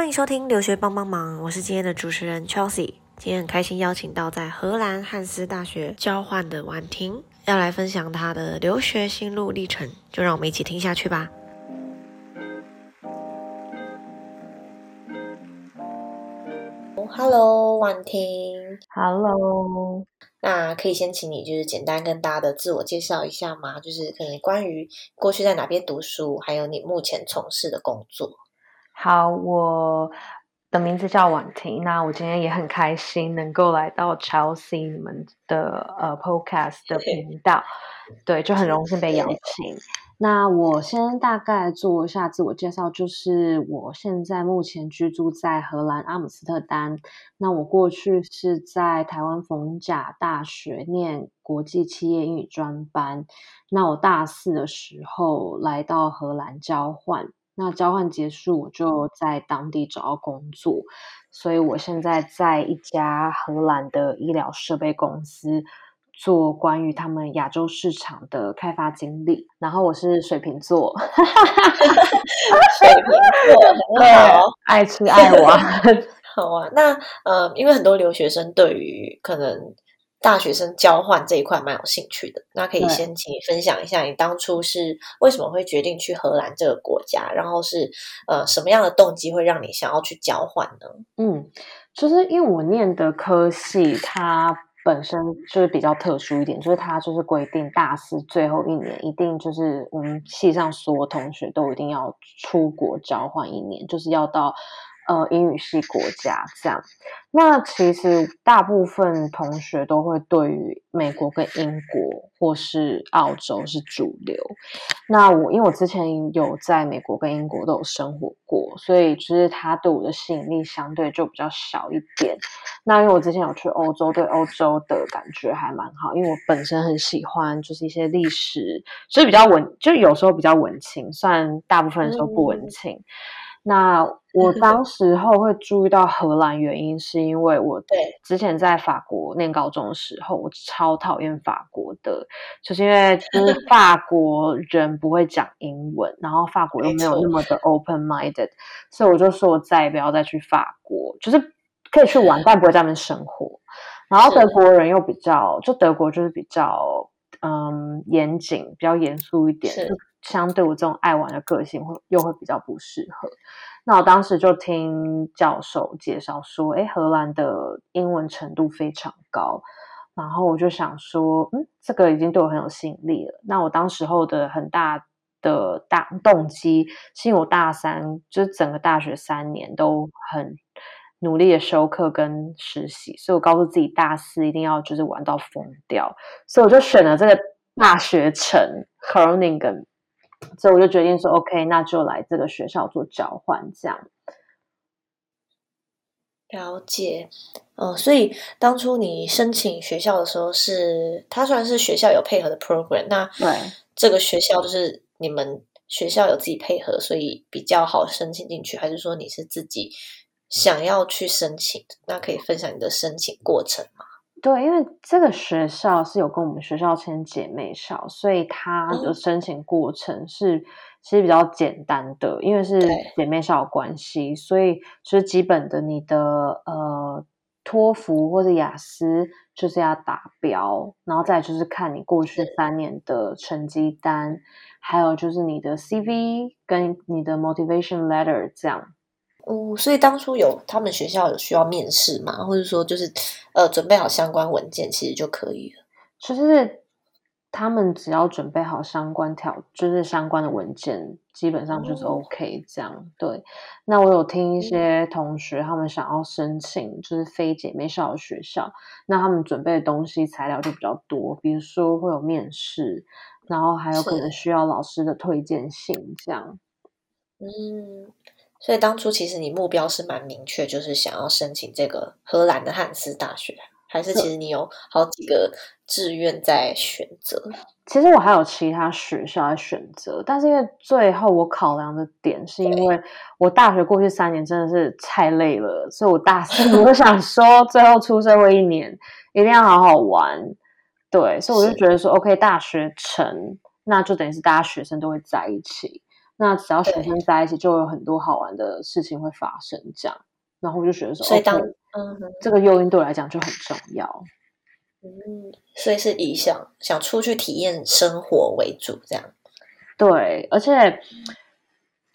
欢迎收听留学帮帮忙，我是今天的主持人 Chelsea。今天很开心邀请到在荷兰汉斯大学交换的婉婷，要来分享她的留学心路历程，就让我们一起听下去吧。Hello，婉婷。Hello，那可以先请你就是简单跟大家的自我介绍一下吗？就是可能关于过去在哪边读书，还有你目前从事的工作。好，我的名字叫婉婷。那我今天也很开心能够来到 Chelsea 你们的呃 Podcast 的频道，对，就很荣幸被邀请。那我先大概做一下自我介绍，就是我现在目前居住在荷兰阿姆斯特丹。那我过去是在台湾逢甲大学念国际企业英语专班。那我大四的时候来到荷兰交换。那交换结束，我就在当地找到工作，所以我现在在一家荷兰的医疗设备公司做关于他们亚洲市场的开发经理。然后我是水瓶座，水瓶座很好，爱吃爱玩。好啊。那呃，因为很多留学生对于可能大学生交换这一块蛮有兴趣的，那可以先请你分享一下，你当初是为什么会决定去荷兰这个国家，然后是呃什么样的动机会让你想要去交换呢？嗯，就是因为我念的科系，它本身就是比较特殊一点，就是它就是规定大四最后一年一定就是我们系上所有同学都一定要出国交换一年，就是要到。呃，英语系国家这样，那其实大部分同学都会对于美国跟英国或是澳洲是主流。那我因为我之前有在美国跟英国都有生活过，所以就是它对我的吸引力相对就比较小一点。那因为我之前有去欧洲，对欧洲的感觉还蛮好，因为我本身很喜欢就是一些历史，所以比较文，就有时候比较文青，虽然大部分的时候不文青。嗯那我 当时候会注意到荷兰，原因是因为我之前在法国念高中的时候，我超讨厌法国的，就是因为就是 法国人不会讲英文，然后法国又没有那么的 open minded，所以我就说我再也不要再去法国，就是可以去玩，但不会在那边生活。然后德国人又比较，就德国就是比较嗯严谨，比较严肃一点。相对我这种爱玩的个性，会又会比较不适合。那我当时就听教授介绍说，哎，荷兰的英文程度非常高，然后我就想说，嗯，这个已经对我很有吸引力了。那我当时候的很大的大动机，是因为我大三就是整个大学三年都很努力的修课跟实习，所以我告诉自己大四一定要就是玩到疯掉，所以我就选了这个大学城 Groningen。所以我就决定说，OK，那就来这个学校做交换，这样。了解，嗯，所以当初你申请学校的时候是，是它算是学校有配合的 program，那对这个学校就是你们学校有自己配合，所以比较好申请进去，还是说你是自己想要去申请？那可以分享你的申请过程吗？对，因为这个学校是有跟我们学校签姐妹校，所以它的申请过程是其实比较简单的，因为是姐妹校的关系，所以就是基本的你的呃托福或者雅思就是要达标，然后再就是看你过去三年的成绩单，还有就是你的 CV 跟你的 motivation letter 这样。哦，所以当初有他们学校有需要面试吗？或者说就是呃准备好相关文件其实就可以了。就是他们只要准备好相关条，就是相关的文件，基本上就是 OK 这样。对，那我有听一些同学他们想要申请就是非姐妹校的学校，那他们准备的东西材料就比较多，比如说会有面试，然后还有可能需要老师的推荐信这样。嗯。所以当初其实你目标是蛮明确，就是想要申请这个荷兰的汉斯大学，还是其实你有好几个志愿在选择？其实我还有其他学校在选择，但是因为最后我考量的点是因为我大学过去三年真的是太累了，所以我大四 我想说最后出社会一年一定要好好玩。对，所以我就觉得说 OK，大学城那就等于是大家学生都会在一起。那只要学生在一起，就有很多好玩的事情会发生。这样，然后我就觉得说，所以当嗯，这个诱因对我来讲就很重要。嗯，所以是以想想出去体验生活为主，这样。对，而且，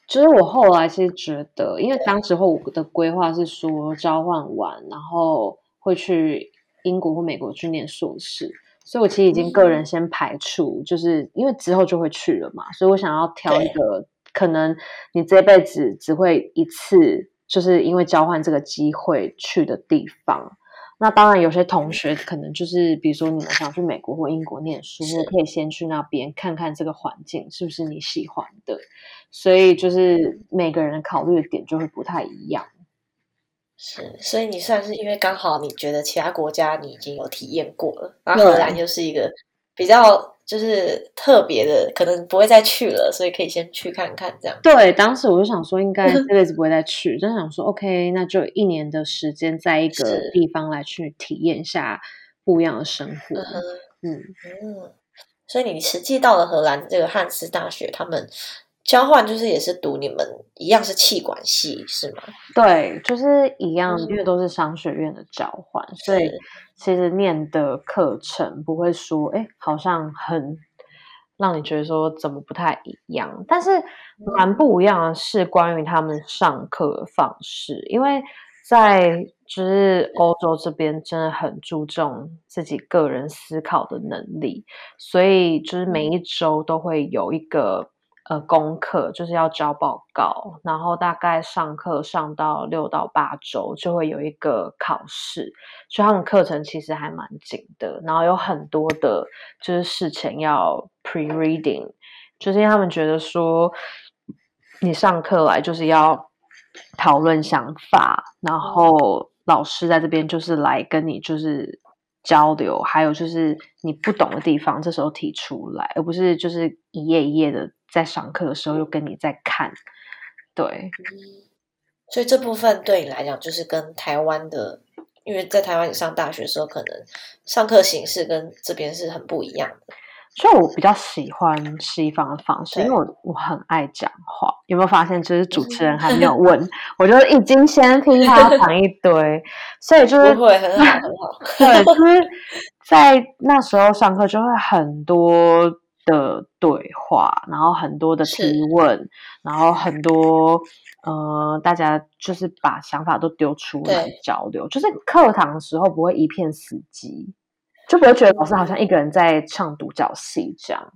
其实我后来其实觉得，因为当时候我的规划是说交换完，然后会去英国或美国去念硕士，所以我其实已经个人先排除，就是因为之后就会去了嘛，所以我想要挑一个可能你这辈子只会一次，就是因为交换这个机会去的地方。那当然，有些同学可能就是，比如说你们想去美国或英国念书，你可以先去那边看看这个环境是不是你喜欢的。所以就是每个人考虑的点就会不太一样。是，所以你算是因为刚好你觉得其他国家你已经有体验过了，然后荷兰又是一个比较。就是特别的，可能不会再去了，所以可以先去看看这样。对，当时我就想说，应该 这辈子不会再去，就想说，OK，那就一年的时间，在一个地方来去体验一下不一样的生活。嗯嗯，所以你实际到了荷兰这个汉斯大学，他们交换就是也是读你们一样是气管系是吗？对，就是一样，因为都是商学院的交换，所以。其实念的课程不会说，哎，好像很让你觉得说怎么不太一样。但是蛮不一样的是关于他们上课方式，因为在就是欧洲这边真的很注重自己个人思考的能力，所以就是每一周都会有一个。呃，功课就是要交报告，然后大概上课上到六到八周就会有一个考试，所以他们课程其实还蛮紧的，然后有很多的就是事前要 pre reading，就是因为他们觉得说你上课来就是要讨论想法，然后老师在这边就是来跟你就是交流，还有就是你不懂的地方这时候提出来，而不是就是一页一页的。在上课的时候又跟你在看，对，所以这部分对你来讲就是跟台湾的，因为在台湾你上大学的时候，可能上课形式跟这边是很不一样的。所以我比较喜欢西方的方式，因为我我很爱讲话。有没有发现，就是主持人还没有问，我就已经先听他 讲一堆，所以就是会很好很好。对，就是在那时候上课就会很多。的对话，然后很多的提问，然后很多呃，大家就是把想法都丢出来交流，就是课堂的时候不会一片死寂，就不会觉得老师好像一个人在唱独角戏这样。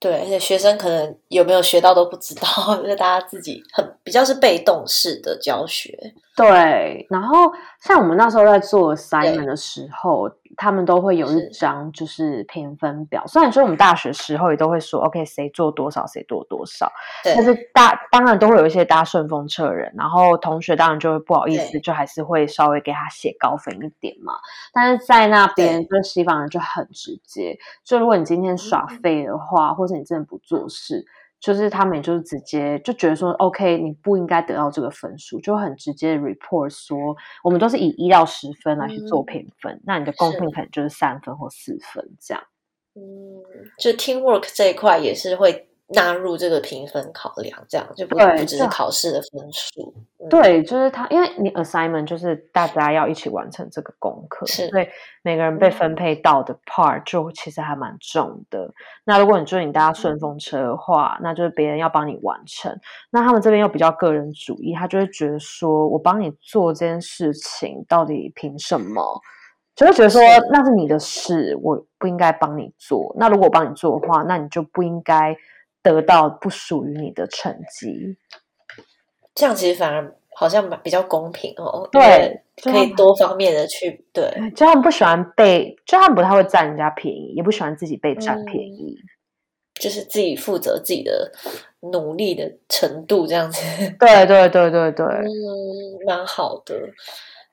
对，而且学生可能有没有学到都不知道，就是大家自己很比较是被动式的教学。对，然后像我们那时候在做 assignment 的时候。他们都会有一张就是评分表，虽然说我们大学时候也都会说，OK，谁做多少谁做多少，但是大当然都会有一些搭顺风车人，然后同学当然就会不好意思，就还是会稍微给他写高分一点嘛。但是在那边，就是西方人就很直接，就如果你今天耍废的话，或者你真的不做事。就是他们就是直接就觉得说，OK，你不应该得到这个分数，就很直接 report 说，我们都是以一到十分来去做评分，那你的贡献可能就是三分或四分这样。嗯，就 teamwork 这一块也是会。纳入这个评分考量，这样就不不只是考试的分数。对，就是他，因为你 assignment 就是大家要一起完成这个功课，所以每个人被分配到的 part 就其实还蛮重的。那如果你就是你搭顺风车的话，那就是别人要帮你完成。那他们这边又比较个人主义，他就会觉得说我帮你做这件事情，到底凭什么？就会觉得说那是你的事，我不应该帮你做。那如果我帮你做的话，那你就不应该。得到不属于你的成绩，这样其实反而好像比较公平哦。对，可以多方面的去对。就他们不喜欢被，就他们不太会占人家便宜，也不喜欢自己被占便宜，就是自己负责自己的努力的程度这样子。对对对对对，嗯，蛮好的。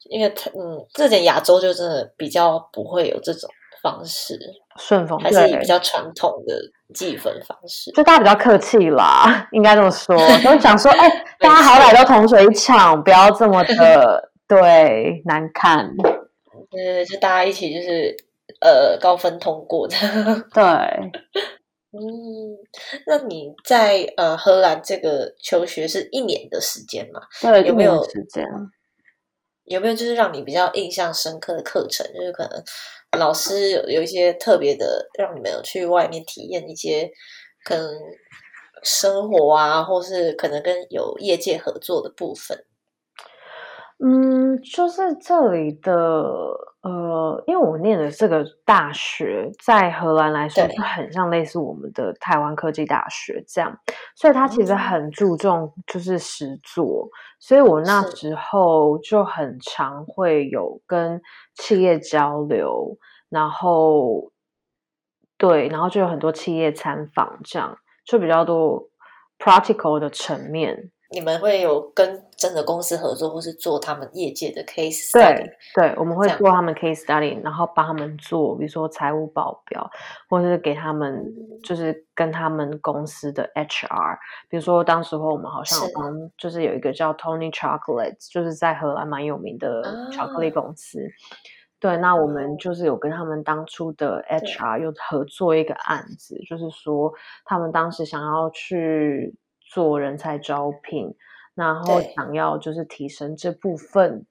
因为他嗯，这点亚洲就真的比较不会有这种方式，顺风还是比较传统的。计分方式，就大家比较客气啦，应该这么说。都想说，哎，大家好歹都同水一场，不要这么的 对难看。对，就大家一起就是呃高分通过的。对，嗯，那你在呃荷兰这个求学是一年的时间吗？对，有没有时间？有没有就是让你比较印象深刻的课程？就是可能老师有一些特别的，让你们有去外面体验一些可能生活啊，或是可能跟有业界合作的部分。嗯，就是这里的呃，因为我念的这个大学在荷兰来说是很像类似我们的台湾科技大学这样，所以它其实很注重就是实作，所以我那时候就很常会有跟企业交流，然后对，然后就有很多企业参访，这样就比较多 practical 的层面。你们会有跟真的公司合作，或是做他们业界的 case study？对，我们会做他们 case study，然后帮他们做，比如说财务报表，或者是给他们，就是跟他们公司的 HR。比如说，当时候我们好像帮，就是有一个叫 Tony Chocolates，就是在荷兰蛮有名的巧克力公司。对，那我们就是有跟他们当初的 HR 又合作一个案子，就是说他们当时想要去。做人才招聘，然后想要就是提升这部分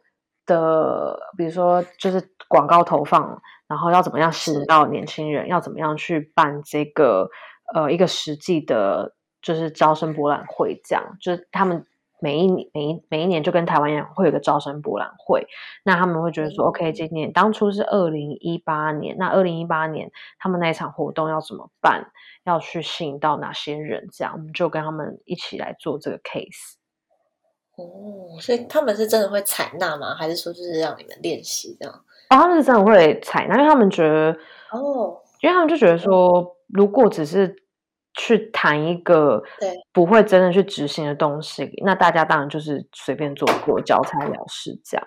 的，比如说就是广告投放，然后要怎么样吸引到年轻人，要怎么样去办这个呃一个实际的，就是招生博览会，这样就是他们每一年每一每一年就跟台湾一样会有个招生博览会，那他们会觉得说，OK，今年当初是二零一八年，那二零一八年他们那一场活动要怎么办？要去吸引到哪些人？这样我们就跟他们一起来做这个 case。哦，所以他们是真的会采纳吗？还是说就是让你们练习这样？哦，他们是真的会采纳，因为他们觉得哦，因为他们就觉得说，如果只是去谈一个对不会真的去执行的东西，那大家当然就是随便做过，交差了事这样。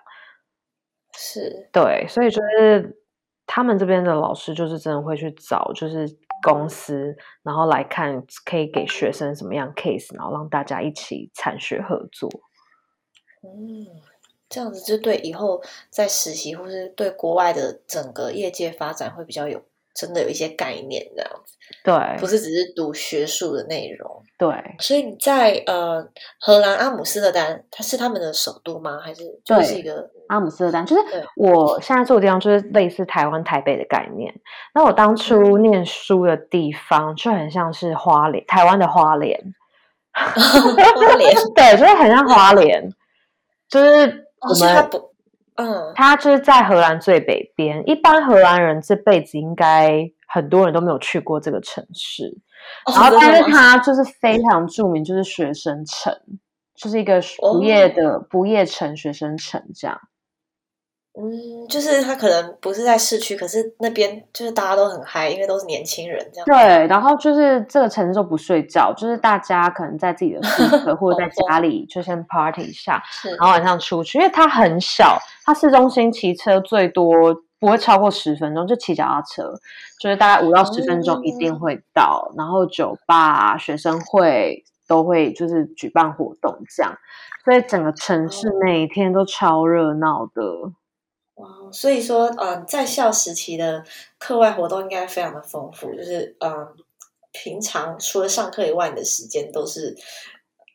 是对，所以就是他们这边的老师就是真的会去找，就是。公司，然后来看可以给学生什么样 case，然后让大家一起产学合作。嗯，这样子就对以后在实习或是对国外的整个业界发展会比较有。真的有一些概念这样子，对，不是只是读学术的内容，对。所以你在呃荷兰阿姆斯特丹，它是他们的首都吗？还是就是一个阿姆斯特丹？就是我现在住的地方，就是类似台湾台北的概念。那我当初念书的地方就很像是花莲，台湾的花莲，花莲，对，就是很像花莲，就是我们。嗯，它就是在荷兰最北边。一般荷兰人这辈子应该很多人都没有去过这个城市，然后但是它就是非常著名，就是学生城，就是一个不夜的不夜城学生城这样。嗯，就是他可能不是在市区，可是那边就是大家都很嗨，因为都是年轻人这样。对，然后就是这个城市都不睡觉，就是大家可能在自己的宿舍或者在 家里就先 party 一下，然后晚上出去，因为它很小，它市中心骑车最多不会超过十分钟，就骑脚踏车，就是大概五到十分钟一定会到。然后酒吧、学生会都会就是举办活动这样，所以整个城市每天都超热闹的。哦，所以说，嗯，在校时期的课外活动应该非常的丰富，就是嗯，平常除了上课以外，你的时间都是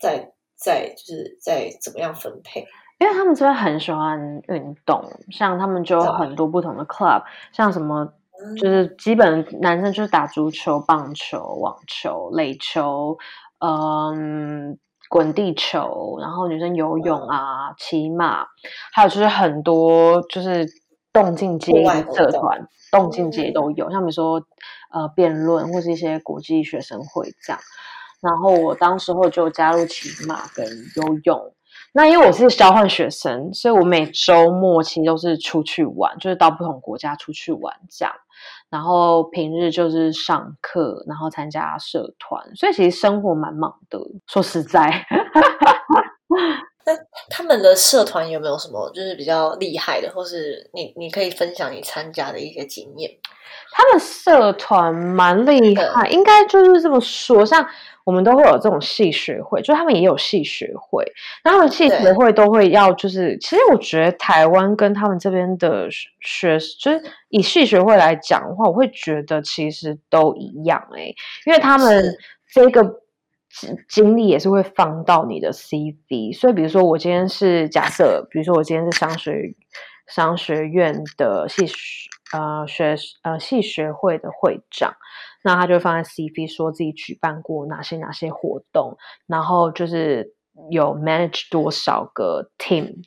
在在就是在怎么样分配？因为他们真的很喜欢运动，像他们就有很多不同的 club，像什么就是基本男生就是打足球、棒球、网球、垒球，嗯。滚地球，然后女生游泳啊、骑马，还有就是很多就是动静街社团，动静街都有，像比如说呃辩论或是一些国际学生会这样。然后我当时候就加入骑马跟游泳。那因为我是交换学生，所以我每周末其实都是出去玩，就是到不同国家出去玩这样。然后平日就是上课，然后参加社团，所以其实生活蛮忙的。说实在，哈哈哈那他们们的社团有没有什么就是比较厉害的，或是你你可以分享你参加的一些经验？他们社团蛮厉害，应该就是这么说。像我们都会有这种系学会，就他们也有系学会。那他们系学会都会要，就是其实我觉得台湾跟他们这边的学，就是以系学会来讲的话，我会觉得其实都一样哎，因为他们这个精力也是会放到你的 CV。所以比如说我今天是假设，比如说我今天是商学商学院的系学。呃，学呃系学会的会长，那他就放在 CV，说自己举办过哪些哪些活动，然后就是有 manage 多少个 team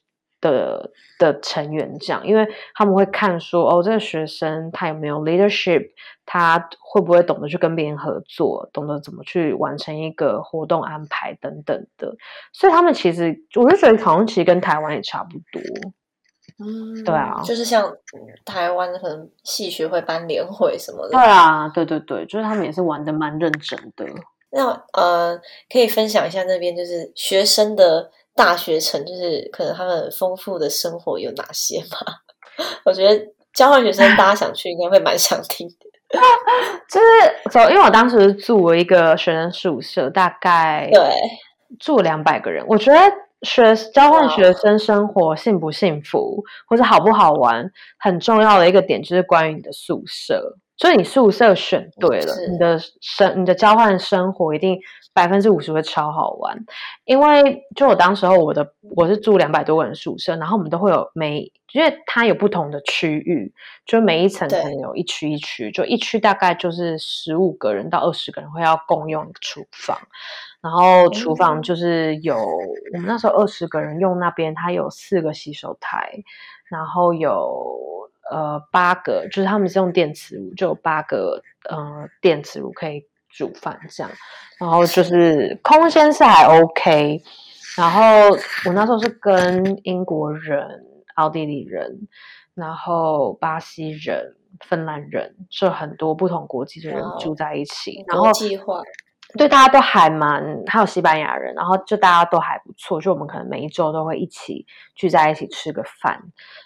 的的成员这样，因为他们会看说，哦，这个学生他有没有 leadership，他会不会懂得去跟别人合作，懂得怎么去完成一个活动安排等等的，所以他们其实我就觉得好像其实跟台湾也差不多。嗯，对啊，就是像台湾可能系学会办联会什么的。对啊，对对对，就是他们也是玩的蛮认真的。那呃，可以分享一下那边就是学生的大学城，就是可能他们丰富的生活有哪些吗？我觉得交换学生大家想去应该会蛮想听的。就是走，因为我当时住了一个学生宿舍，大概对住两百个人，我觉得。学交换学生生活幸不幸福，或者好不好玩，很重要的一个点就是关于你的宿舍。所以你宿舍选对了，你的生你的交换生活一定百分之五十会超好玩。因为就我当时候我的我是住两百多个人宿舍，然后我们都会有每，因为它有不同的区域，就每一层可能有一区一区，就一区大概就是十五个人到二十个人会要共用厨房。然后厨房就是有我们那时候二十个人用那边，它有四个洗手台，然后有呃八个，就是他们是用电磁炉，就有八个呃电磁炉可以煮饭这样。然后就是空间是还 OK。然后我那时候是跟英国人、奥地利人，然后巴西人、芬兰人，就很多不同国籍的人住在一起。然后计划。对，大家都还蛮，还有西班牙人，然后就大家都还不错，就我们可能每一周都会一起聚在一起吃个饭，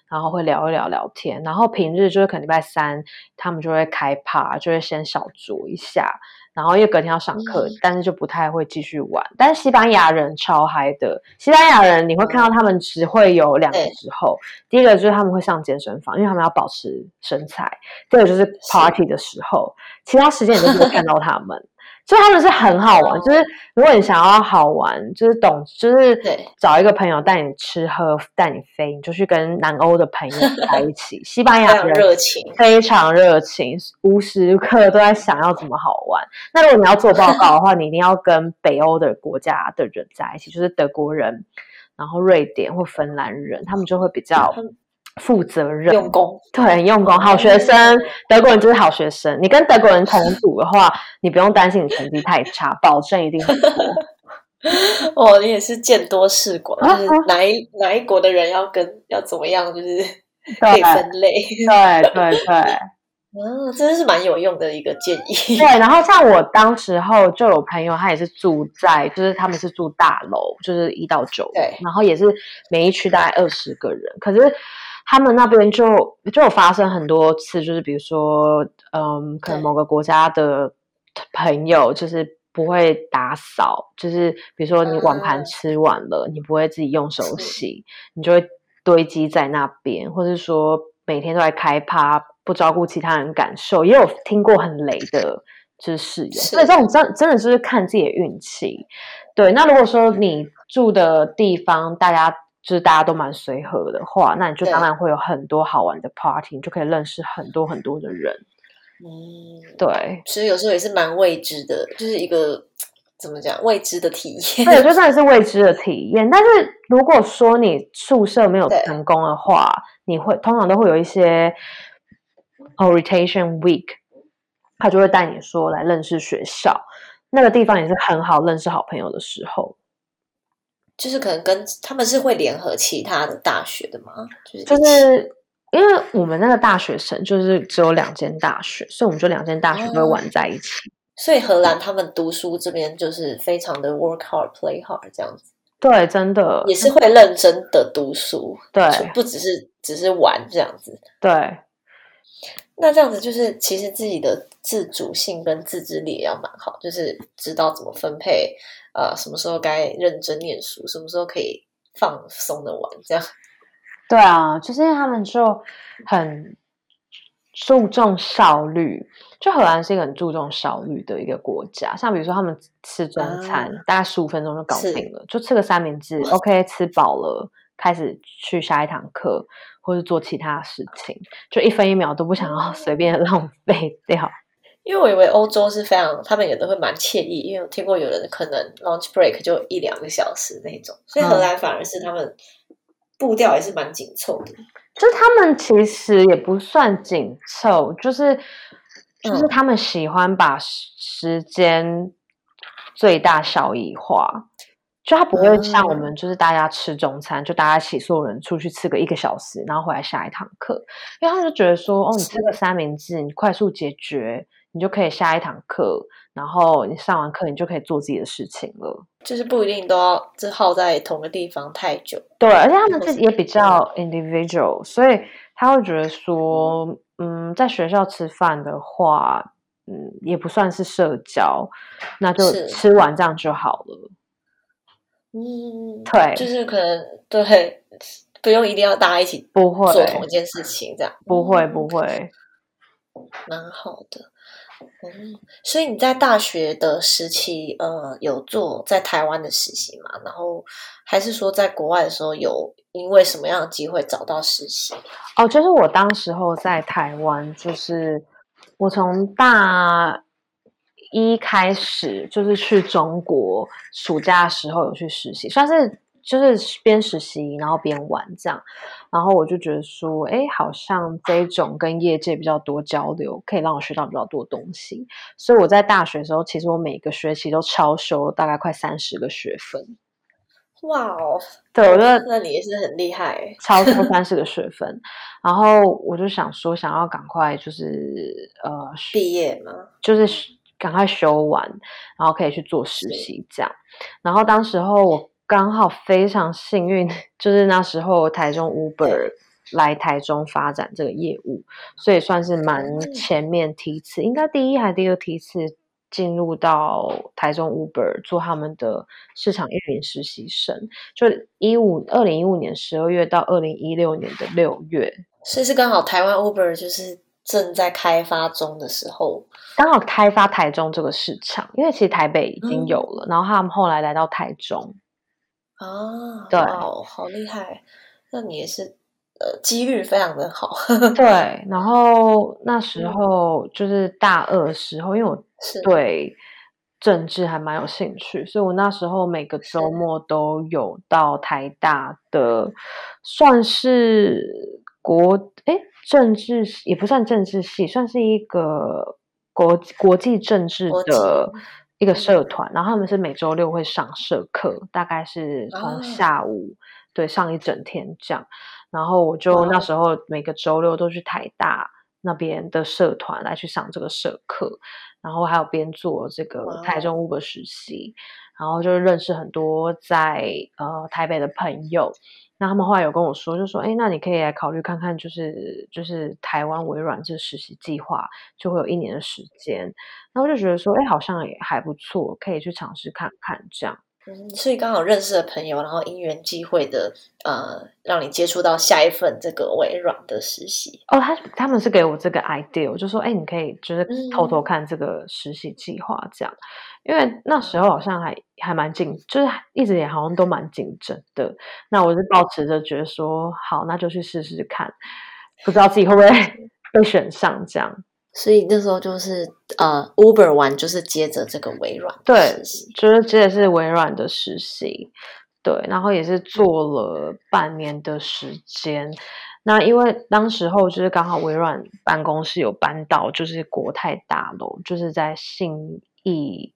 然后会聊一聊聊天，然后平日就是可能礼拜三他们就会开趴，就会先小酌一下，然后因为隔天要上课，但是就不太会继续玩。但是西班牙人超嗨的，西班牙人你会看到他们只会有两个时候，第一个就是他们会上健身房，因为他们要保持身材；第二个就是 party 的时候，其他时间你都不会看到他们。所以他们是很好玩，就是如果你想要好玩，就是懂，就是找一个朋友带你吃喝，带你飞，你就去跟南欧的朋友 在一起。西班牙人热情，非常热情，无时无刻都在想要怎么好玩。那如果你要做报告的话，你一定要跟北欧的国家的人在一起，就是德国人，然后瑞典或芬兰人，他们就会比较。负责任、用功，对，很用功，好学生。德国人就是好学生。你跟德国人同组的话，你不用担心你成绩太差，保证一定很多。哦，你也是见多识广，就是哪一哪一国的人要跟要怎么样，就是可以分类。对对对，嗯，真的是蛮有用的一个建议。对，然后像我当时候就有朋友，他也是住在，就是他们是住大楼，就是一到九，对，然后也是每一区大概二十个人，可是。他们那边就就有发生很多次，就是比如说，嗯，可能某个国家的朋友就是不会打扫，就是比如说你碗盘吃完了，你不会自己用手洗，你就会堆积在那边，或者说每天都在开趴，不照顾其他人感受，也有听过很雷的，就是室友。所以这种真真的就是看自己的运气。对，那如果说你住的地方，大家。就是大家都蛮随和的话，那你就当然会有很多好玩的 party，你就可以认识很多很多的人。嗯，对，所以有时候也是蛮未知的，就是一个怎么讲未知的体验。对，就算是未知的体验。但是如果说你宿舍没有成功的话，你会通常都会有一些 orientation week，他就会带你说来认识学校，那个地方也是很好认识好朋友的时候。就是可能跟他们是会联合其他的大学的吗？就是就是因为我们那个大学城就是只有两间大学，所以我们就两间大学会玩在一起。所以荷兰他们读书这边就是非常的 work hard play hard 这样子。对，真的也是会认真的读书，对，不只是只是玩这样子。对，那这样子就是其实自己的自主性跟自制力也要蛮好，就是知道怎么分配，呃，什么时候该认真念书，什么时候可以放松的玩，这样。对啊，就是因为他们就很注重效率，就荷兰是一个很注重效率的一个国家。像比如说，他们吃中餐，大概十五分钟就搞定了，就吃个三明治，OK，吃饱了，开始去下一堂课，或是做其他事情，就一分一秒都不想要随便浪费掉。因为我以为欧洲是非常，他们也都会蛮惬意，因为我听过有人可能 lunch break 就一两个小时那种，所以荷兰反而是他们。步调也是蛮紧凑的，就是他们其实也不算紧凑，就是就是他们喜欢把时间最大效益化，就他不会像我们，就是大家吃中餐，就大家一起所有人出去吃个一个小时，然后回来下一堂课，因为他们就觉得说，哦，你吃个三明治，你快速解决。你就可以下一堂课，然后你上完课，你就可以做自己的事情了。就是不一定都要就耗在同个地方太久。对，而且他们自己也比较 individual，所以他会觉得说，嗯，在学校吃饭的话，嗯，也不算是社交，那就吃完这样就好了。嗯，对，就是可能对，不用一定要大家一起不会做同一件事情，这样不会不会，蛮好的。嗯，所以你在大学的时期，呃，有做在台湾的实习嘛？然后还是说在国外的时候，有因为什么样的机会找到实习？哦，就是我当时候在台湾，就是我从大一开始，就是去中国暑假的时候有去实习，算是。就是边实习然后边玩这样，然后我就觉得说，哎，好像这种跟业界比较多交流，可以让我学到比较多东西。所以我在大学的时候，其实我每个学期都超修大概快三十个学分。哇哦，对我觉得那你也是很厉害，超出三十个学分。然后我就想说，想要赶快就是呃毕业嘛，就是赶快修完，然后可以去做实习这样。然后当时候我。刚好非常幸运，就是那时候台中 Uber 来台中发展这个业务，所以算是蛮前面梯次，应该第一还第二梯次进入到台中 Uber 做他们的市场运营实习生，就一五二零一五年十二月到二零一六年的六月，所以是刚好台湾 Uber 就是正在开发中的时候，刚好开发台中这个市场，因为其实台北已经有了，然后他们后来来到台中。啊，对，好厉害！那你也是，呃，几率非常的好。对，然后那时候就是大二时候，因为我对政治还蛮有兴趣，所以我那时候每个周末都有到台大的，算是国哎政治也不算政治系，算是一个国国际政治的。一个社团，然后他们是每周六会上社课，大概是从下午对上一整天这样。然后我就那时候每个周六都去台大那边的社团来去上这个社课，然后还有边做这个台中 Uber 实习，然后就认识很多在呃台北的朋友。那他们后来有跟我说，就说：“哎，那你可以来考虑看看，就是就是台湾微软这实习计划，就会有一年的时间。”那我就觉得说：“哎，好像也还不错，可以去尝试看看这样。”嗯，所以刚好认识的朋友，然后因缘际会的，呃，让你接触到下一份这个微软的实习。哦，他他们是给我这个 idea，我就说：“哎，你可以就是偷偷看这个实习计划这样。”因为那时候好像还还蛮竞，就是一直也好像都蛮竞争的。那我就保持着觉得说，好，那就去试试看，不知道自己会不会 被选上这样。所以那时候就是呃，Uber 完就是接着这个微软，对，就是接着是微软的实习，对，然后也是做了半年的时间。那因为当时候就是刚好微软办公室有搬到就是国泰大楼，就是在信。义，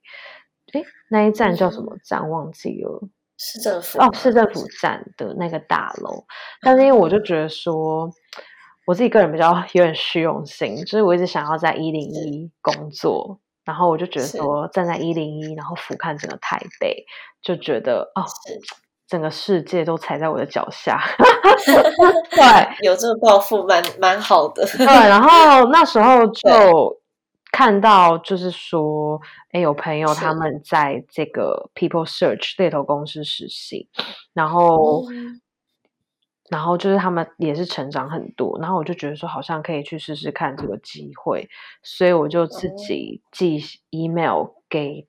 哎，那一站叫什么站？忘记了。市政府哦，市政府站的那个大楼。但是因为我就觉得说，我自己个人比较有点虚荣心，就是我一直想要在一零一工作，然后我就觉得说，站在一零一，然后俯瞰整个台北，就觉得哦，整个世界都踩在我的脚下。对，有这个抱负蛮蛮好的。对，然后那时候 就看到，就是说，哎，有朋友他们在这个 People Search 猎头公司实习，然后。然后就是他们也是成长很多，然后我就觉得说好像可以去试试看这个机会，所以我就自己寄 email 给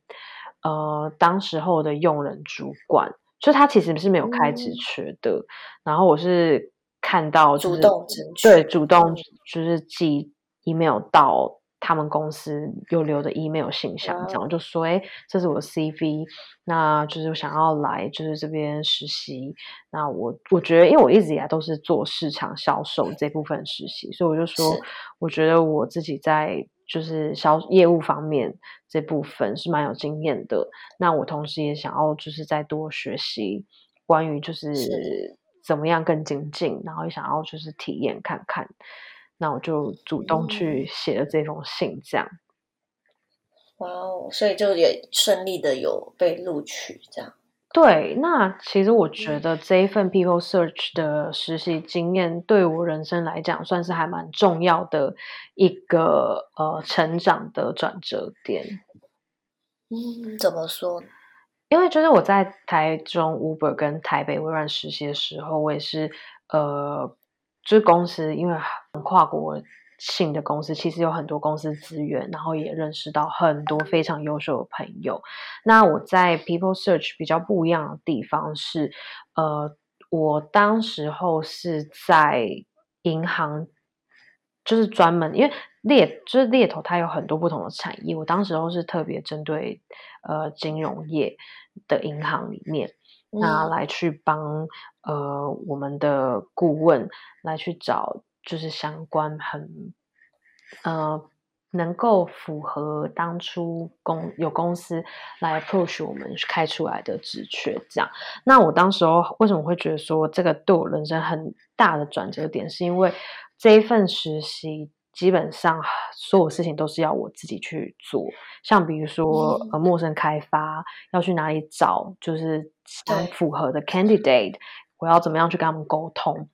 呃当时候的用人主管，就他其实是没有开职缺的，然后我是看到主动对主动就是寄 email 到。他们公司又留的 email 信箱，这样就说：“哎，这是我的 CV，那就是想要来就是这边实习。那我我觉得，因为我一直以来都是做市场销售这部分实习，所以我就说，我觉得我自己在就是销业务方面这部分是蛮有经验的。那我同时也想要就是再多学习关于就是怎么样更精进，然后也想要就是体验看看。”那我就主动去写了这封信，这样。哇哦，所以就也顺利的有被录取，这样。对，那其实我觉得这一份 People Search 的实习经验，对我人生来讲，算是还蛮重要的一个呃成长的转折点。嗯，怎么说？因为就是我在台中 Uber 跟台北微软实习的时候，我也是呃。就是公司，因为跨国性的公司，其实有很多公司资源，然后也认识到很多非常优秀的朋友。那我在 People Search 比较不一样的地方是，呃，我当时候是在银行，就是专门因为猎就是猎头，它有很多不同的产业。我当时候是特别针对呃金融业的银行里面。那来去帮呃我们的顾问来去找，就是相关很呃能够符合当初公有公司来 approach 我们开出来的职缺，这样。那我当时候为什么会觉得说这个对我人生很大的转折点，是因为这一份实习。基本上所有事情都是要我自己去做，像比如说呃陌生开发要去哪里找，就是相符合的 candidate，我要怎么样去跟他们沟通，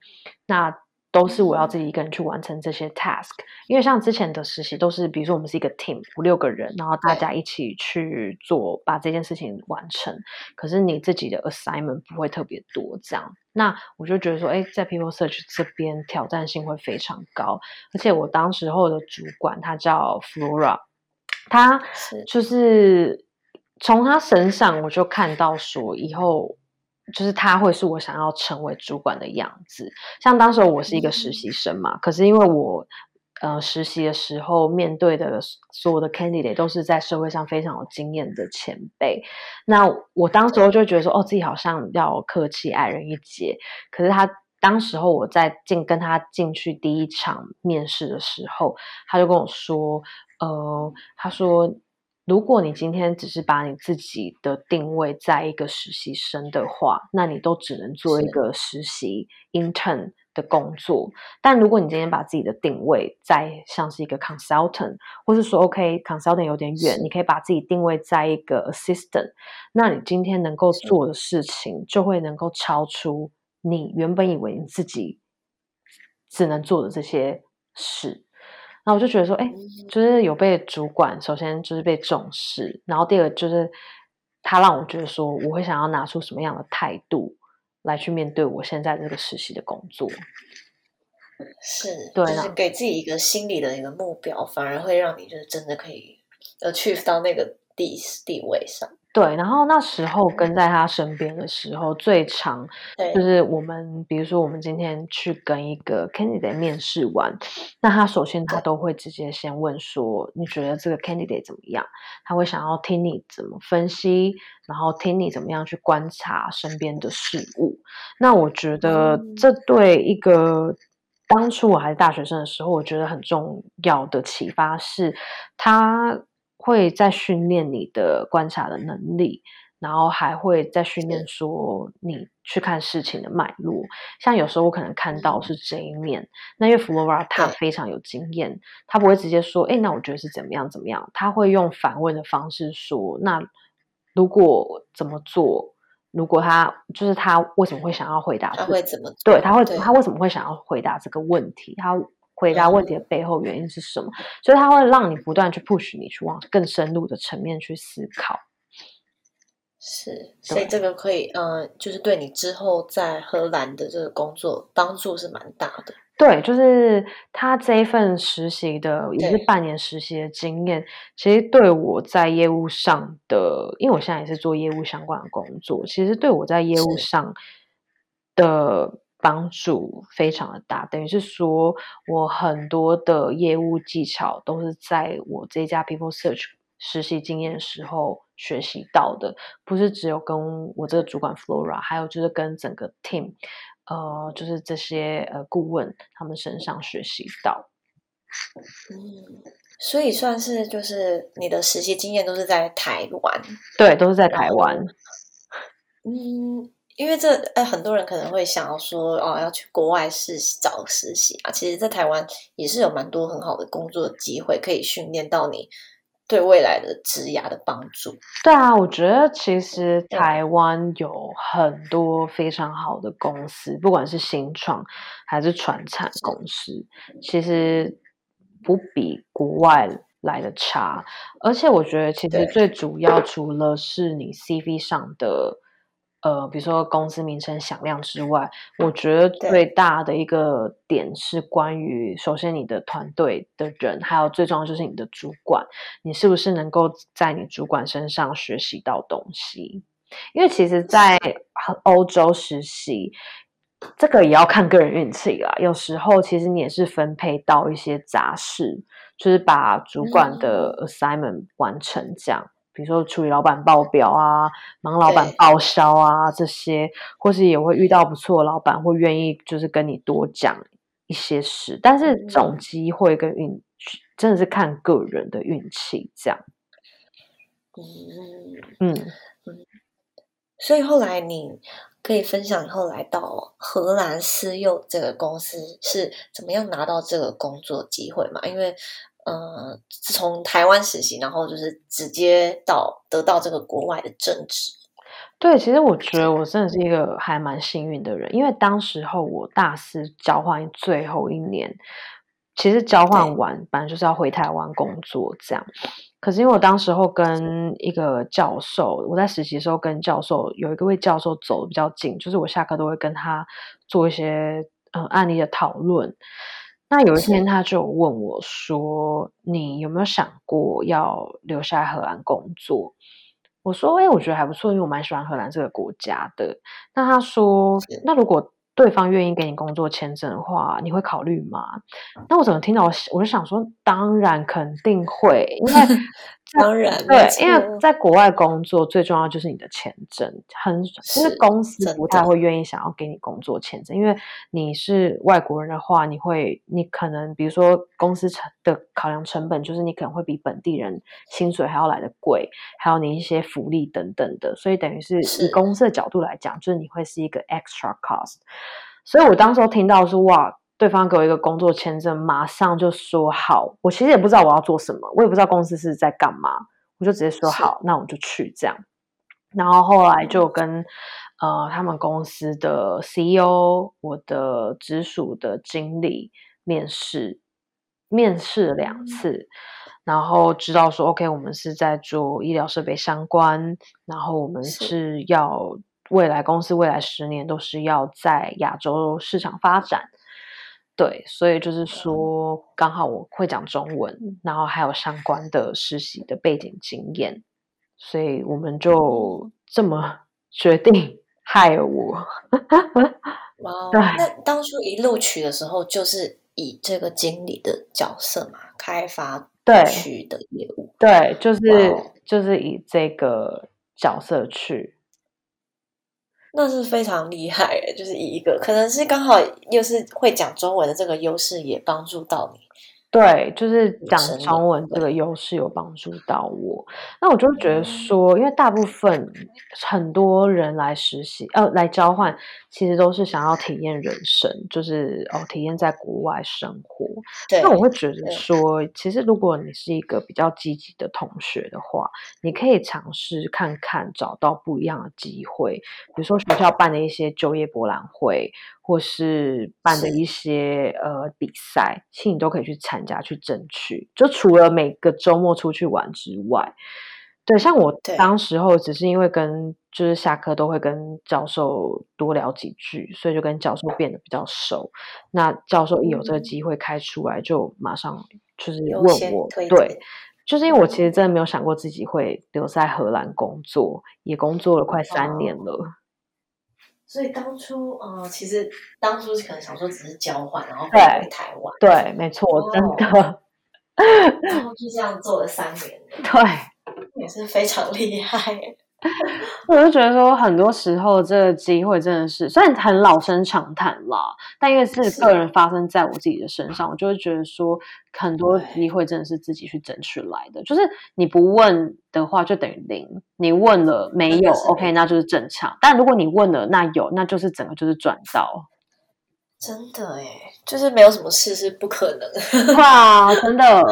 那。都是我要自己一个人去完成这些 task，因为像之前的实习都是，比如说我们是一个 team 五六个人，然后大家一起去做，把这件事情完成。可是你自己的 assignment 不会特别多，这样。那我就觉得说，哎，在 people search 这边挑战性会非常高，而且我当时候的主管他叫 Flora，他就是从他身上我就看到说以后。就是他会是我想要成为主管的样子，像当时我是一个实习生嘛，可是因为我呃实习的时候面对的所有的 candidate 都是在社会上非常有经验的前辈，那我当时候就觉得说，哦，自己好像要客气矮人一截。可是他当时候我在进跟他进去第一场面试的时候，他就跟我说，呃，他说。如果你今天只是把你自己的定位在一个实习生的话，那你都只能做一个实习 intern 的工作。但如果你今天把自己的定位在像是一个 consultant，或是说 OK consultant 有点远，你可以把自己定位在一个 assistant，那你今天能够做的事情就会能够超出你原本以为你自己只能做的这些事。那我就觉得说，哎，就是有被主管，首先就是被重视，然后第二个就是他让我觉得说，我会想要拿出什么样的态度来去面对我现在这个实习的工作。是，对，就是给自己一个心理的一个目标，反而会让你就是真的可以呃去到那个地地位上。对，然后那时候跟在他身边的时候，最长 就是我们，比如说我们今天去跟一个 candidate 面试完，那他首先他都会直接先问说，你觉得这个 candidate 怎么样？他会想要听你怎么分析，然后听你怎么样去观察身边的事物。那我觉得这对一个当初我还是大学生的时候，我觉得很重要的启发是，他。会在训练你的观察的能力，然后还会在训练说你去看事情的脉络。像有时候我可能看到是这一面，那因为 Flora 他非常有经验，他不会直接说：“哎，那我觉得是怎么样怎么样。”他会用反问的方式说：“那如果怎么做，如果他就是他为什么会想要回答？他会怎么？对，他会他为什么会想要回答这个问题？他回答问题的背后原因是什么？所以它会让你不断去 push 你去往更深入的层面去思考。是，所以这个可以，呃，就是对你之后在荷兰的这个工作帮助是蛮大的。对，就是他这一份实习的也是半年实习的经验，其实对我在业务上的，因为我现在也是做业务相关的工作，其实对我在业务上的帮助非常的大。等于是说我很多的业务技巧都是在我这家 People Search 实习经验时候学习到的，不是只有跟我这个主管 Flora，还有就是跟整个 team。呃，就是这些呃顾问他们身上学习到，嗯，所以算是就是你的实习经验都是在台湾，对，都是在台湾。嗯，因为这呃很多人可能会想要说哦，要去国外实找实习啊，其实，在台湾也是有蛮多很好的工作机会，可以训练到你。对未来的职涯的帮助，对啊，我觉得其实台湾有很多非常好的公司，不管是新创还是传产公司，其实不比国外来的差。而且我觉得，其实最主要除了是你 CV 上的。呃，比如说公司名称响亮之外，我觉得最大的一个点是关于，首先你的团队的人，还有最重要就是你的主管，你是不是能够在你主管身上学习到东西？因为其实，在欧洲实习，这个也要看个人运气啦。有时候其实你也是分配到一些杂事，就是把主管的 assignment 完成这样。比如说处理老板报表啊，忙老板报销啊这些，或是也会遇到不错的老板，会愿意就是跟你多讲一些事。但是这种机会跟运真的是看个人的运气，这样。嗯嗯嗯。所以后来你可以分享后来到荷兰私幼这个公司是怎么样拿到这个工作机会嘛？因为。呃，从台湾实习，然后就是直接到得到这个国外的正职。对，其实我觉得我真的是一个还蛮幸运的人，因为当时候我大四交换最后一年，其实交换完本来就是要回台湾工作这样。可是因为我当时候跟一个教授，我在实习的时候跟教授有一个位教授走的比较近，就是我下课都会跟他做一些呃案例的讨论。那有一天，他就问我说：“你有没有想过要留下来荷兰工作？”我说：“哎，我觉得还不错，因为我蛮喜欢荷兰这个国家的。”那他说：“那如果……”对方愿意给你工作签证的话，你会考虑吗？那我怎么听到我我就想说，当然肯定会，因为当然对，因为在国外工作最重要就是你的签证，很就是公司不太会愿意想要给你工作签证，因为你是外国人的话，你会你可能比如说公司成的考量成本就是你可能会比本地人薪水还要来的贵，还有你一些福利等等的，所以等于是以公司的角度来讲，就是你会是一个 extra cost。所以我当时候听到说哇，对方给我一个工作签证，马上就说好。我其实也不知道我要做什么，我也不知道公司是在干嘛，我就直接说好，那我就去这样。然后后来就跟呃他们公司的 CEO、我的直属的经理面试，面试两次，然后知道说 OK，我们是在做医疗设备相关，然后我们是要。未来公司未来十年都是要在亚洲市场发展，对，所以就是说，刚好我会讲中文，然后还有相关的实习的背景经验，所以我们就这么 决定 害我。哇，那当初一录取的时候，就是以这个经理的角色嘛，开发区的业务，对，就是就是以这个角色去。那是非常厉害，就是以一个可能是刚好又是会讲中文的这个优势也帮助到你。对，就是讲中文这个优势有帮助到我。那我就觉得说，因为大部分很多人来实习，呃，来交换，其实都是想要体验人生，就是哦，体验在国外生活。那我会觉得说，其实如果你是一个比较积极的同学的话，你可以尝试看看，找到不一样的机会，比如说学校办的一些就业博览会。或是办的一些呃比赛，其实你都可以去参加去争取。就除了每个周末出去玩之外，对，像我当时候只是因为跟就是下课都会跟教授多聊几句，所以就跟教授变得比较熟。那教授一有这个机会开出来，就马上就是问我，对，就是因为我其实真的没有想过自己会留在荷兰工作，也工作了快三年了。所以当初，呃，其实当初可能想说只是交换，然后回台湾。对，没错，真的。然后就这样做了三年。对，也是非常厉害。我就觉得说，很多时候这个机会真的是，虽然很老生常谈啦，但因为是个人发生在我自己的身上，我就会觉得说，很多机会真的是自己去争取来的。就是你不问的话，就等于零；你问了没有，OK，那就是正常。但如果你问了，那有，那就是整个就是转到。真的哎，就是没有什么事是不可能。哇，真的。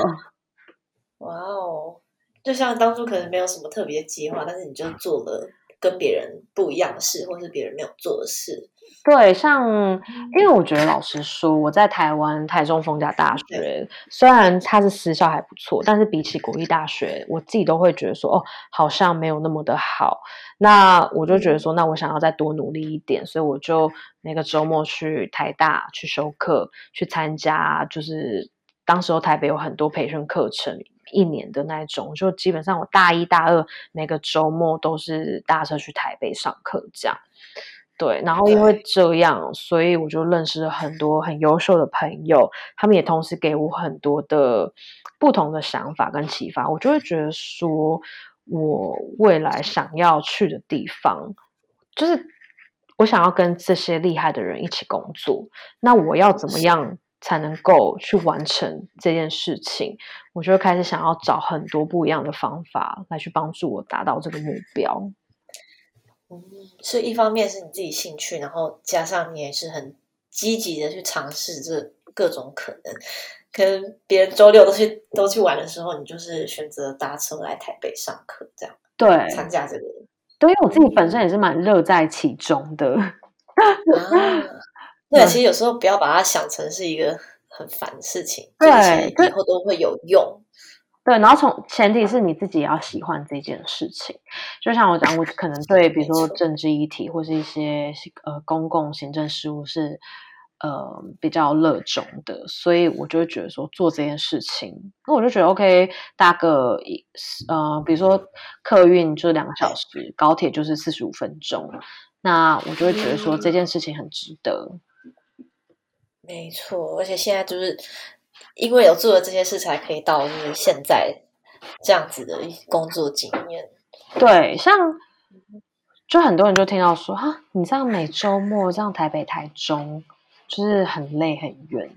哇哦。就像当初可能没有什么特别计划，但是你就做了跟别人不一样的事，或是别人没有做的事。对，像因为我觉得老实说，我在台湾台中逢甲大学，虽然它是私校还不错，但是比起国立大学，我自己都会觉得说，哦，好像没有那么的好。那我就觉得说，那我想要再多努力一点，所以我就每个周末去台大去修课，去参加，就是当时候台北有很多培训课程。一年的那种，就基本上我大一大二每个周末都是搭车去台北上课，这样。对，然后因为这样，所以我就认识了很多很优秀的朋友，他们也同时给我很多的不同的想法跟启发。我就会觉得说，我未来想要去的地方，就是我想要跟这些厉害的人一起工作。那我要怎么样？才能够去完成这件事情，我就会开始想要找很多不一样的方法来去帮助我达到这个目标。嗯，所以一方面是你自己兴趣，然后加上你也是很积极的去尝试这各种可能。可能别人周六都去都去玩的时候，你就是选择搭车来台北上课，这样对参加这个。对，因为我自己本身也是蛮乐在其中的。对，其实有时候不要把它想成是一个很烦的事情，对，以后都会有用。对，然后从前提是你自己要喜欢这件事情。就像我讲，我可能对 比如说政治议题或是一些呃公共行政事务是呃比较热衷的，所以我就会觉得说做这件事情，那我就觉得 OK，搭个一呃，比如说客运就是两个小时，高铁就是四十五分钟，那我就会觉得说这件事情很值得。没错，而且现在就是因为有做了这些事，才可以到就是现在这样子的工作经验。对，像就很多人就听到说哈，你这样每周末这样台北、台中，就是很累很远。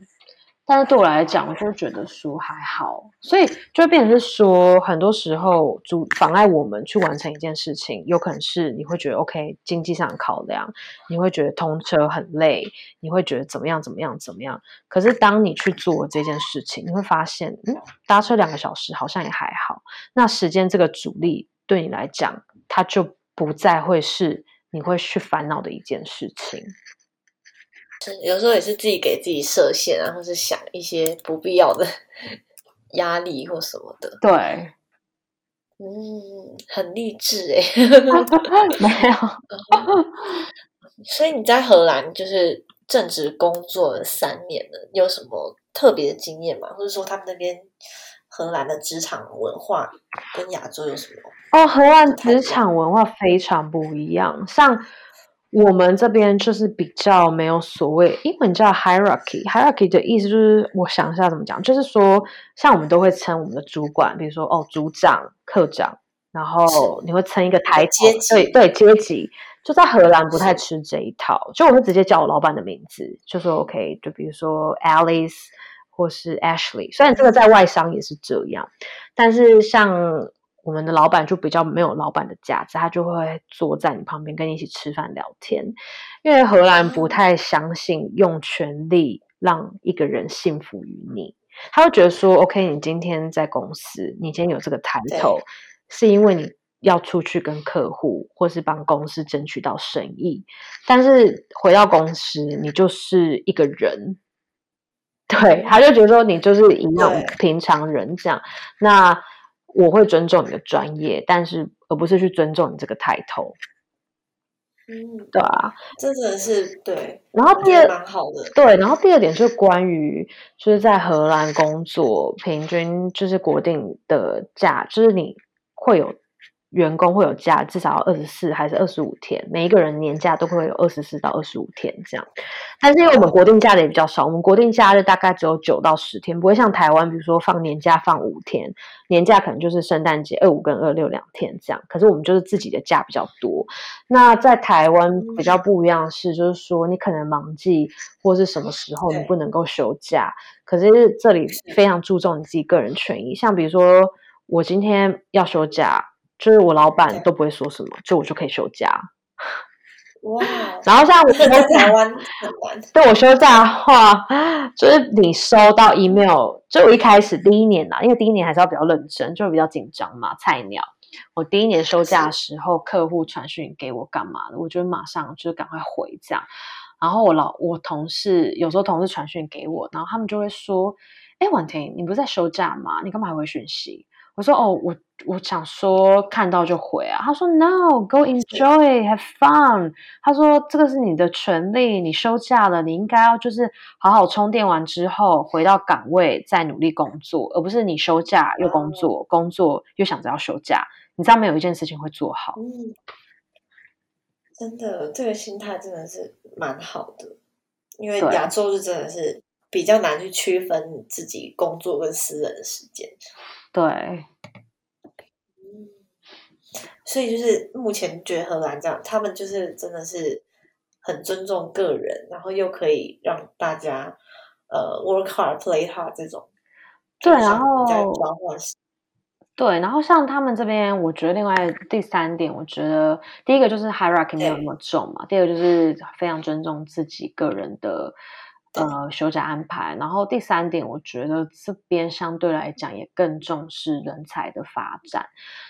但是对我来讲，我就觉得书还好，所以就变成是说，很多时候阻妨碍我们去完成一件事情，有可能是你会觉得 OK 经济上考量，你会觉得通车很累，你会觉得怎么样怎么样怎么样。可是当你去做这件事情，你会发现，嗯，搭车两个小时好像也还好。那时间这个阻力对你来讲，它就不再会是你会去烦恼的一件事情。有时候也是自己给自己设限，然后是想一些不必要的 压力或什么的。对，嗯，很励志哎。没有。所以你在荷兰就是正职工作了三年了，有什么特别的经验吗？或者说他们那边荷兰的职场文化跟亚洲有什么？哦，荷兰职场文化非常不一样，像。我们这边就是比较没有所谓英文叫 hierarchy，hierarchy 的意思就是我想一下怎么讲，就是说像我们都会称我们的主管，比如说哦组长、科长，然后你会称一个台阶级，对对阶级，就在荷兰不太吃这一套，就我会直接叫我老板的名字，就说 OK，就比如说 Alice 或是 Ashley。虽然这个在外商也是这样，但是像我们的老板就比较没有老板的架子，他就会坐在你旁边跟你一起吃饭聊天。因为荷兰不太相信用权力让一个人信服于你，他会觉得说：“OK，你今天在公司，你今天有这个抬头，是因为你要出去跟客户或是帮公司争取到生意。但是回到公司，你就是一个人，对，他就觉得说你就是一样平常人这样。那我会尊重你的专业，但是而不是去尊重你这个抬头。”嗯，对啊，真的是对。然后第二蛮好的，对。然后第二点就是关于就是在荷兰工作，平均就是国定的假，就是你会有。员工会有假，至少要二十四还是二十五天？每一个人年假都会有二十四到二十五天这样。但是因为我们国定假的也比较少，我们国定假日大概只有九到十天，不会像台湾，比如说放年假放五天，年假可能就是圣诞节二五跟二六两天这样。可是我们就是自己的假比较多。那在台湾比较不一样是，就是说你可能忙季或是什么时候你不能够休假，可是这里非常注重你自己个人权益，像比如说我今天要休假。就是我老板都不会说什么，就我就可以休假。哇！然后像我在台湾，对我休假的话，就是你收到 email，就我一开始第一年呐，因为第一年还是要比较认真，就比较紧张嘛，菜鸟。我第一年休假的时候，客户传讯给我干嘛的，我就马上就是赶快回这样。然后我老我同事有时候同事传讯给我，然后他们就会说：“哎，婉婷，你不是在休假吗？你干嘛还回讯息？”我说哦，我我想说看到就回啊。他说 No，go enjoy，have fun。他说这个是你的权利，你休假了，你应该要就是好好充电完之后回到岗位再努力工作，而不是你休假又工作，工作又想着要休假。你知道没有一件事情会做好。嗯，真的，这个心态真的是蛮好的，因为亚洲是真的是比较难去区分自己工作跟私人的时间。对，嗯，所以就是目前觉得荷兰这样，他们就是真的是很尊重个人，然后又可以让大家呃 work hard play hard 这种。对，然后对，然后像他们这边，我觉得另外第三点，我觉得第一个就是 hierarchy 没有那么重嘛，第二个就是非常尊重自己个人的。呃，休假安排。然后第三点，我觉得这边相对来讲也更重视人才的发展。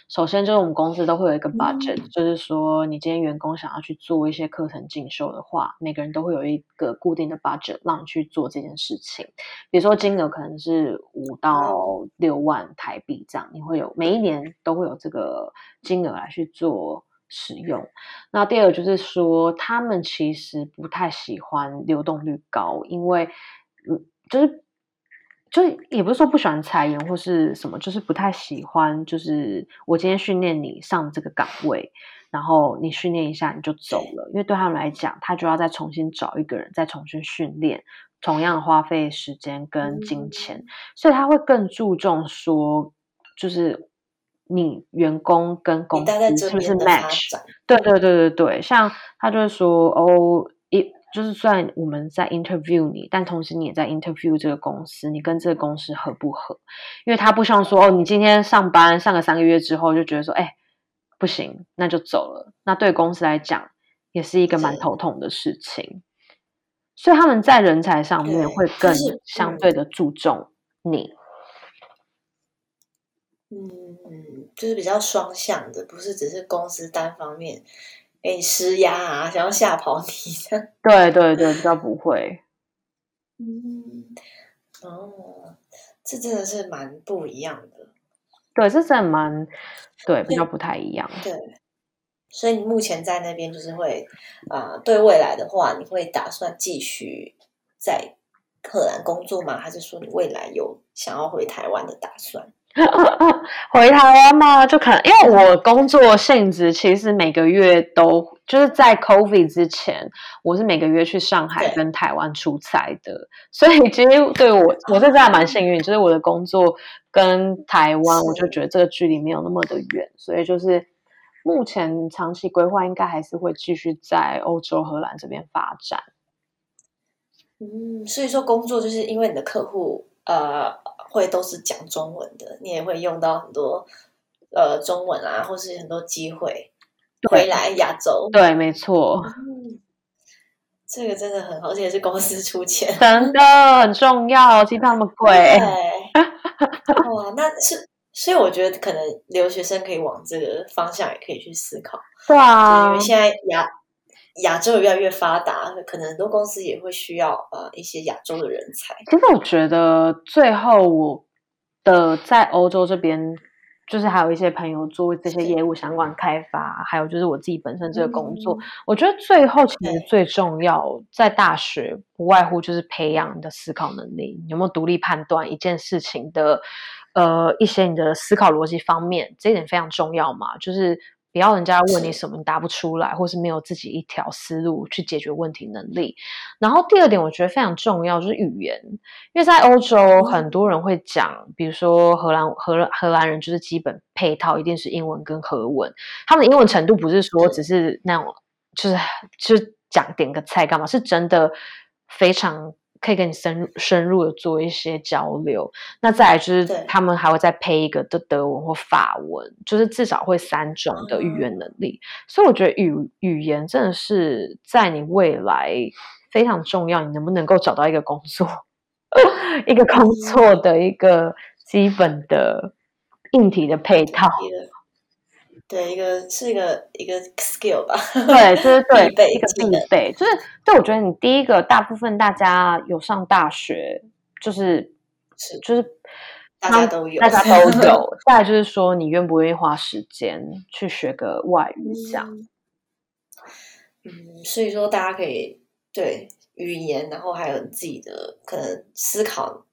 首先就是我们公司都会有一个 budget，就是说你今天员工想要去做一些课程进修的话，每个人都会有一个固定的 budget 让你去做这件事情。比如说金额可能是五到六万台币这样，你会有每一年都会有这个金额来去做。使用，那第二就是说，他们其实不太喜欢流动率高，因为，嗯，就是就是也不是说不喜欢裁员或是什么，就是不太喜欢，就是我今天训练你上这个岗位，然后你训练一下你就走了，因为对他们来讲，他就要再重新找一个人，再重新训练，同样花费时间跟金钱，所以他会更注重说，就是。你员工跟公司是不是 match？对对对对对，像他就是说哦，一就是算我们在 interview 你，但同时你也在 interview 这个公司，你跟这个公司合不合？因为他不像说哦，你今天上班上个三个月之后就觉得说，哎，不行，那就走了。那对公司来讲也是一个蛮头痛的事情，所以他们在人才上面会更相对的注重你。嗯，就是比较双向的，不是只是公司单方面给你施压啊，想要吓跑你的。对对对，比较不会。嗯，哦，这真的是蛮不一样的。对，这真的蛮对，比较不太一样。对，所以你目前在那边就是会啊，对未来的话，你会打算继续在荷兰工作吗？还是说你未来有想要回台湾的打算？回台湾嘛？就可能因为我工作性质，其实每个月都就是在 COVID 之前，我是每个月去上海跟台湾出差的，所以其实对我我这还蛮幸运，就是我的工作跟台湾，我就觉得这个距离没有那么的远，所以就是目前长期规划应该还是会继续在欧洲荷兰这边发展。嗯，所以说工作就是因为你的客户。呃会都是讲中文的，你也会用到很多呃中文啊，或是很多机会回来亚洲。对，没错。这个真的很好，而且是公司出钱，真的很重要，机票那么贵。哇，那是所以我觉得可能留学生可以往这个方向也可以去思考。对啊，因为现在亚亚洲越来越发达，可能很多公司也会需要呃一些亚洲的人才。其实我觉得最后我的在欧洲这边。就是还有一些朋友做这些业务相关开发，还有就是我自己本身这个工作，我觉得最后其实最重要，在大学不外乎就是培养你的思考能力，有没有独立判断一件事情的，呃，一些你的思考逻辑方面，这一点非常重要嘛，就是。不要人家问你什么你答不出来，或是没有自己一条思路去解决问题能力。然后第二点，我觉得非常重要就是语言，因为在欧洲很多人会讲，比如说荷兰荷荷兰人就是基本配套一定是英文跟荷文，他们的英文程度不是说只是那种就是就是讲点个菜干嘛，是真的非常。可以跟你深深入的做一些交流，那再来就是他们还会再配一个的德文或法文，就是至少会三种的语言能力。所以我觉得语语言真的是在你未来非常重要，你能不能够找到一个工作，一个工作的一个基本的硬体的配套。对，一个是一个一个 skill 吧，对，就是对 一个必备，就是对。我觉得你第一个，大部分大家有上大学，就是是就是大家都有，大家都有。再来就是说，你愿不愿意花时间去学个外语？这样，嗯，所以说大家可以对语言，然后还有自己的可能思考。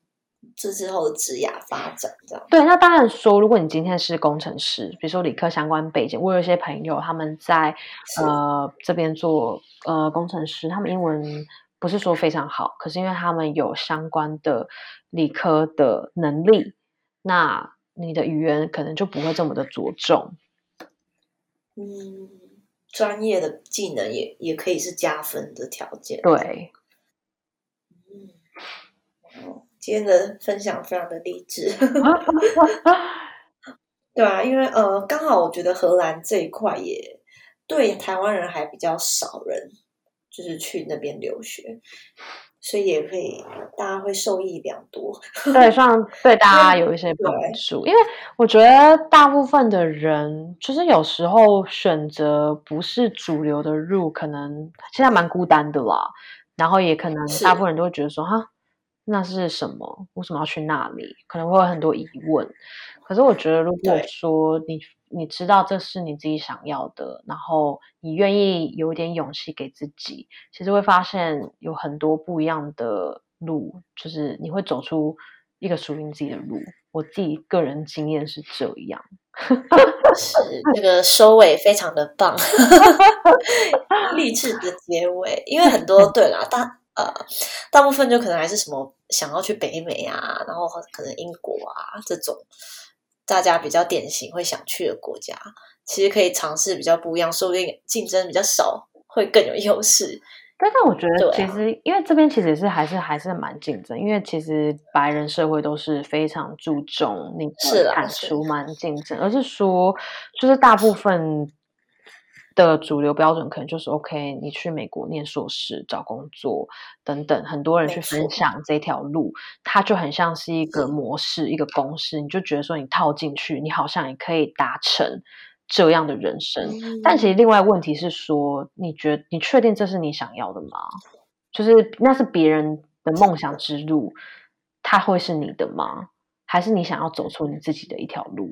这之后的职涯发展，这样对。那当然说，如果你今天是工程师，比如说理科相关背景，我有一些朋友他们在呃这边做呃工程师，他们英文不是说非常好，可是因为他们有相关的理科的能力，那你的语言可能就不会这么的着重。嗯，专业的技能也也可以是加分的条件。对。今天的分享非常的励志，对啊，因为呃，刚好我觉得荷兰这一块也对台湾人还比较少人，就是去那边留学，所以也可以大家会受益良多。对，算对大家有一些帮助。因为我觉得大部分的人，就是有时候选择不是主流的路，可能现在蛮孤单的啦。然后也可能大部分人都会觉得说，哈。那是什么？为什么要去那里？可能会有很多疑问。可是我觉得，如果说你你知道这是你自己想要的，然后你愿意有点勇气给自己，其实会发现有很多不一样的路，就是你会走出一个属于你自己的路。我自己个人经验是这样。是这个收尾非常的棒，励志的结尾。因为很多 对啦，大。呃，大部分就可能还是什么想要去北美啊，然后可能英国啊这种大家比较典型会想去的国家，其实可以尝试比较不一样，说不定竞争比较少，会更有优势。但是我觉得其实因为这边其实是还是还是蛮竞争，因为其实白人社会都是非常注重你产出蛮竞争，而是说就是大部分。的主流标准可能就是 OK，你去美国念硕士、找工作等等，很多人去分享这条路，它就很像是一个模式、一个公式，你就觉得说你套进去，你好像也可以达成这样的人生。但其实另外问题是说，你觉你确定这是你想要的吗？就是那是别人的梦想之路，它会是你的吗？还是你想要走出你自己的一条路？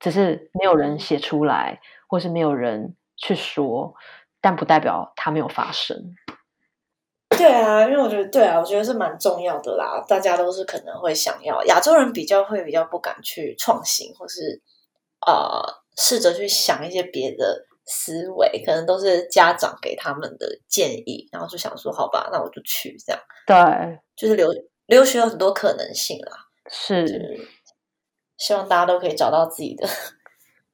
只是没有人写出来，或是没有人。去说，但不代表它没有发生。对啊，因为我觉得，对啊，我觉得是蛮重要的啦。大家都是可能会想要，亚洲人比较会比较不敢去创新，或是呃，试着去想一些别的思维，可能都是家长给他们的建议，然后就想说，好吧，那我就去这样。对，就是留留学有很多可能性啦。是，希望大家都可以找到自己的。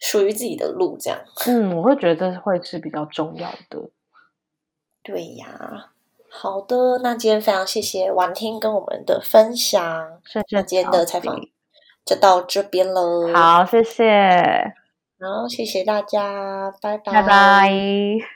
属于自己的路，这样。嗯，我会觉得会是比较重要的。对呀，好的，那今天非常谢谢婉听跟我们的分享，那今天的采访就到这边了。好，谢谢，好，谢谢大家，拜拜，拜拜。